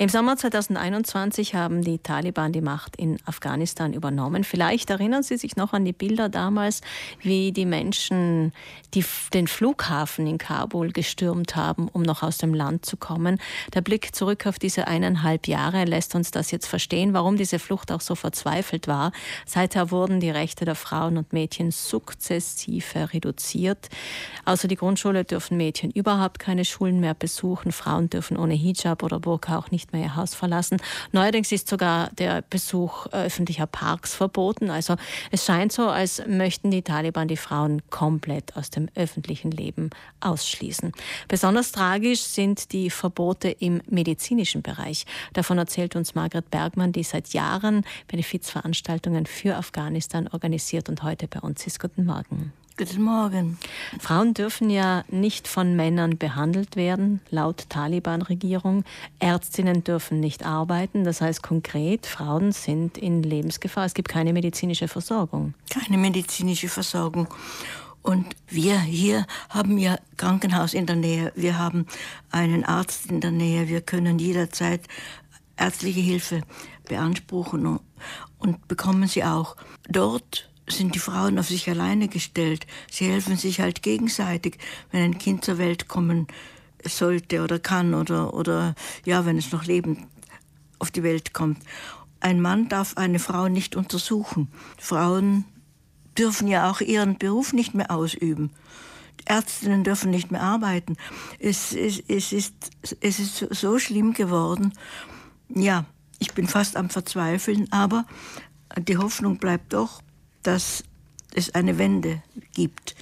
Im Sommer 2021 haben die Taliban die Macht in Afghanistan übernommen. Vielleicht erinnern Sie sich noch an die Bilder damals, wie die Menschen die, den Flughafen in Kabul gestürmt haben, um noch aus dem Land zu kommen. Der Blick zurück auf diese eineinhalb Jahre lässt uns das jetzt verstehen, warum diese Flucht auch so verzweifelt war. Seither wurden die Rechte der Frauen und Mädchen sukzessive reduziert. Außer die Grundschule dürfen Mädchen überhaupt keine Schulen mehr besuchen. Frauen dürfen ohne Hijab oder Burka auch nicht mehr ihr Haus verlassen. Neuerdings ist sogar der Besuch öffentlicher Parks verboten. Also es scheint so, als möchten die Taliban die Frauen komplett aus dem öffentlichen Leben ausschließen. Besonders tragisch sind die Verbote im medizinischen Bereich. Davon erzählt uns Margret Bergmann, die seit Jahren Benefizveranstaltungen für Afghanistan organisiert und heute bei uns ist. Guten Morgen. Guten Morgen. Frauen dürfen ja nicht von Männern behandelt werden, laut Taliban-Regierung. Ärztinnen dürfen nicht arbeiten. Das heißt konkret, Frauen sind in Lebensgefahr. Es gibt keine medizinische Versorgung. Keine medizinische Versorgung. Und wir hier haben ja Krankenhaus in der Nähe. Wir haben einen Arzt in der Nähe. Wir können jederzeit ärztliche Hilfe beanspruchen und bekommen sie auch. Dort sind die Frauen auf sich alleine gestellt. Sie helfen sich halt gegenseitig, wenn ein Kind zur Welt kommen sollte oder kann oder, oder ja, wenn es noch lebend auf die Welt kommt. Ein Mann darf eine Frau nicht untersuchen. Frauen dürfen ja auch ihren Beruf nicht mehr ausüben. Ärztinnen dürfen nicht mehr arbeiten. Es, es, es, ist, es ist so schlimm geworden. Ja, ich bin fast am Verzweifeln, aber die Hoffnung bleibt doch, dass es eine Wende gibt.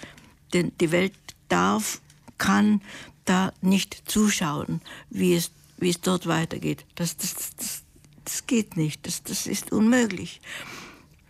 Denn die Welt darf, kann da nicht zuschauen, wie es, wie es dort weitergeht. Das, das, das, das geht nicht, das, das ist unmöglich.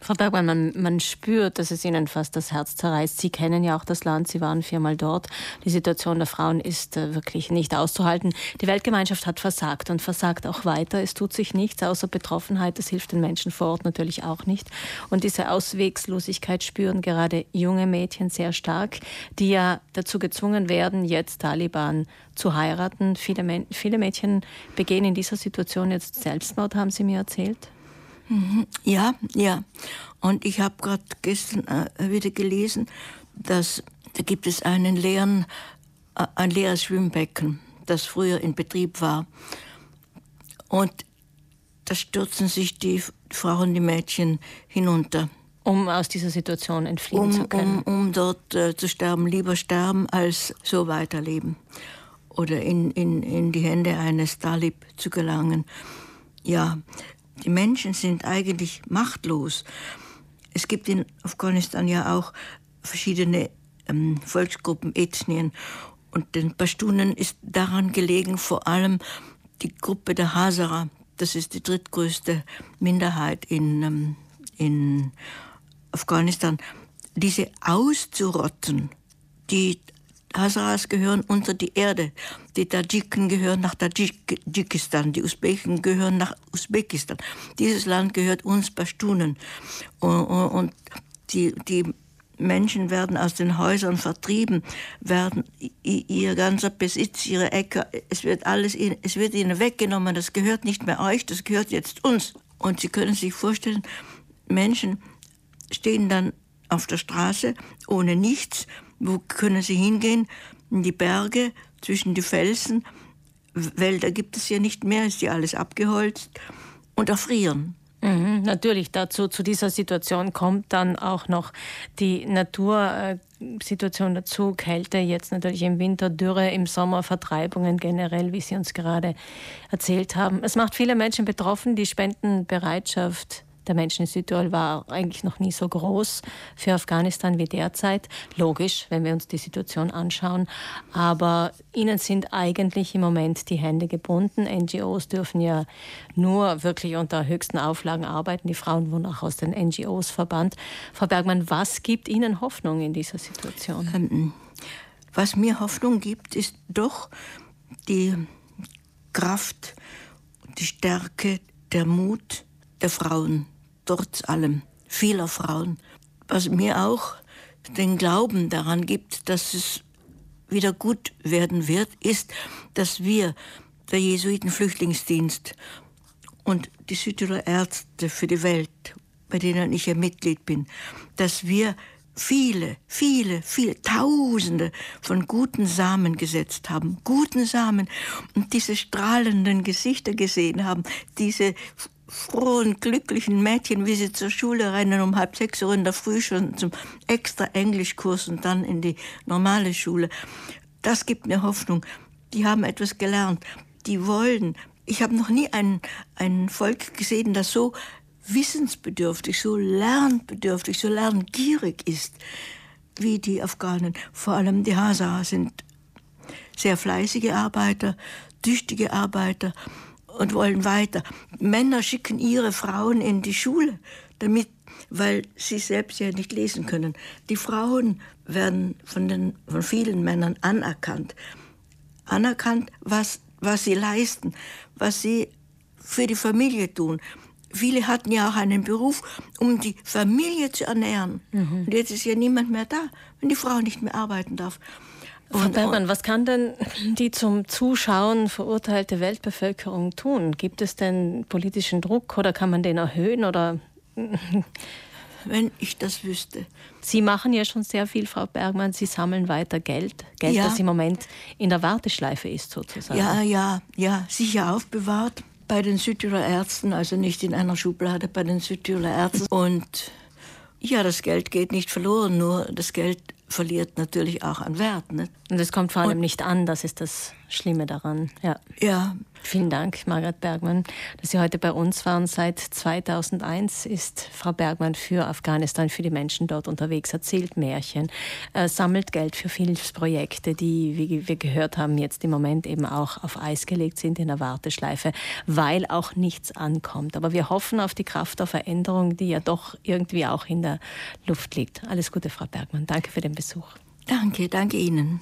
Frau Bergmann, man, man spürt, dass es Ihnen fast das Herz zerreißt. Sie kennen ja auch das Land, Sie waren viermal dort. Die Situation der Frauen ist äh, wirklich nicht auszuhalten. Die Weltgemeinschaft hat versagt und versagt auch weiter. Es tut sich nichts außer Betroffenheit. Das hilft den Menschen vor Ort natürlich auch nicht. Und diese Auswegslosigkeit spüren gerade junge Mädchen sehr stark, die ja dazu gezwungen werden, jetzt Taliban zu heiraten. Viele, viele Mädchen begehen in dieser Situation jetzt Selbstmord, haben Sie mir erzählt. Mhm. Ja, ja. Und ich habe gerade gestern äh, wieder gelesen, dass da gibt es einen leeren, äh, ein leeres Schwimmbecken, das früher in Betrieb war. Und da stürzen sich die Frauen, die Mädchen hinunter. Um aus dieser Situation entfliehen um, zu können. Um, um dort äh, zu sterben. Lieber sterben, als so weiterleben. Oder in, in, in die Hände eines Talib zu gelangen. Ja, die Menschen sind eigentlich machtlos. Es gibt in Afghanistan ja auch verschiedene ähm, Volksgruppen, Ethnien. Und den Pashtunen ist daran gelegen, vor allem die Gruppe der Hazara, das ist die drittgrößte Minderheit in, ähm, in Afghanistan, diese auszurotten. Die Hazaras gehören unter die Erde. Die Tadschiken gehören nach Tadschikistan. Die Usbeken gehören nach Usbekistan. Dieses Land gehört uns Pashtunen. Und die, die Menschen werden aus den Häusern vertrieben, werden ihr ganzer Besitz, ihre Äcker, es wird alles, es wird ihnen weggenommen. Das gehört nicht mehr euch, das gehört jetzt uns. Und Sie können sich vorstellen, Menschen stehen dann auf der Straße ohne nichts wo können sie hingehen? In die Berge, zwischen die Felsen. Wälder gibt es ja nicht mehr, ist ja alles abgeholzt. Und erfrieren. Mhm, natürlich, dazu zu dieser Situation kommt dann auch noch die Natursituation dazu, Kälte, jetzt natürlich im Winter Dürre, im Sommer Vertreibungen generell, wie Sie uns gerade erzählt haben. Es macht viele Menschen betroffen, die Spendenbereitschaft der Menschen in Südtirol war eigentlich noch nie so groß für Afghanistan wie derzeit. Logisch, wenn wir uns die Situation anschauen. Aber ihnen sind eigentlich im Moment die Hände gebunden. NGOs dürfen ja nur wirklich unter höchsten Auflagen arbeiten. Die Frauen wurden auch aus den NGOs verbannt. Frau Bergmann, was gibt Ihnen Hoffnung in dieser Situation? Ähm, was mir Hoffnung gibt, ist doch die Kraft, die Stärke, der Mut der Frauen trotz allem vieler Frauen. Was mir auch den Glauben daran gibt, dass es wieder gut werden wird, ist, dass wir der Jesuitenflüchtlingsdienst und die Südtiroler Ärzte für die Welt, bei denen ich ja Mitglied bin, dass wir viele, viele, viele Tausende von guten Samen gesetzt haben, guten Samen und diese strahlenden Gesichter gesehen haben, diese frohen, glücklichen Mädchen, wie sie zur Schule rennen, um halb sechs Uhr in der Früh schon zum extra Englischkurs und dann in die normale Schule. Das gibt mir Hoffnung. Die haben etwas gelernt. Die wollen. Ich habe noch nie ein, ein Volk gesehen, das so wissensbedürftig, so lernbedürftig, so lerngierig ist wie die Afghanen. Vor allem die Hazara sind sehr fleißige Arbeiter, tüchtige Arbeiter und wollen weiter. Männer schicken ihre Frauen in die Schule, damit, weil sie selbst ja nicht lesen können. Die Frauen werden von, den, von vielen Männern anerkannt. Anerkannt, was, was sie leisten, was sie für die Familie tun. Viele hatten ja auch einen Beruf, um die Familie zu ernähren. Mhm. Und jetzt ist ja niemand mehr da, wenn die Frau nicht mehr arbeiten darf. Frau Bergmann, was kann denn die zum Zuschauen verurteilte Weltbevölkerung tun? Gibt es denn politischen Druck oder kann man den erhöhen oder? Wenn ich das wüsste. Sie machen ja schon sehr viel, Frau Bergmann. Sie sammeln weiter Geld. Geld, ja. das im Moment in der Warteschleife ist, sozusagen. Ja, ja, ja, sicher aufbewahrt bei den Südtiroler Ärzten, also nicht in einer Schublade bei den Südtiroler Ärzten. Und ja, das Geld geht nicht verloren, nur das Geld verliert natürlich auch an Wert. Nicht? Und es kommt vor allem Und, nicht an, das ist das Schlimme daran. Ja. ja. Vielen Dank, Margaret Bergmann, dass Sie heute bei uns waren. Seit 2001 ist Frau Bergmann für Afghanistan, für die Menschen dort unterwegs, erzählt Märchen, äh, sammelt Geld für Hilfsprojekte, die, wie wir gehört haben, jetzt im Moment eben auch auf Eis gelegt sind in der Warteschleife, weil auch nichts ankommt. Aber wir hoffen auf die Kraft der Veränderung, die ja doch irgendwie auch in der Luft liegt. Alles Gute, Frau Bergmann. Danke für den Besuch. Danke, danke Ihnen.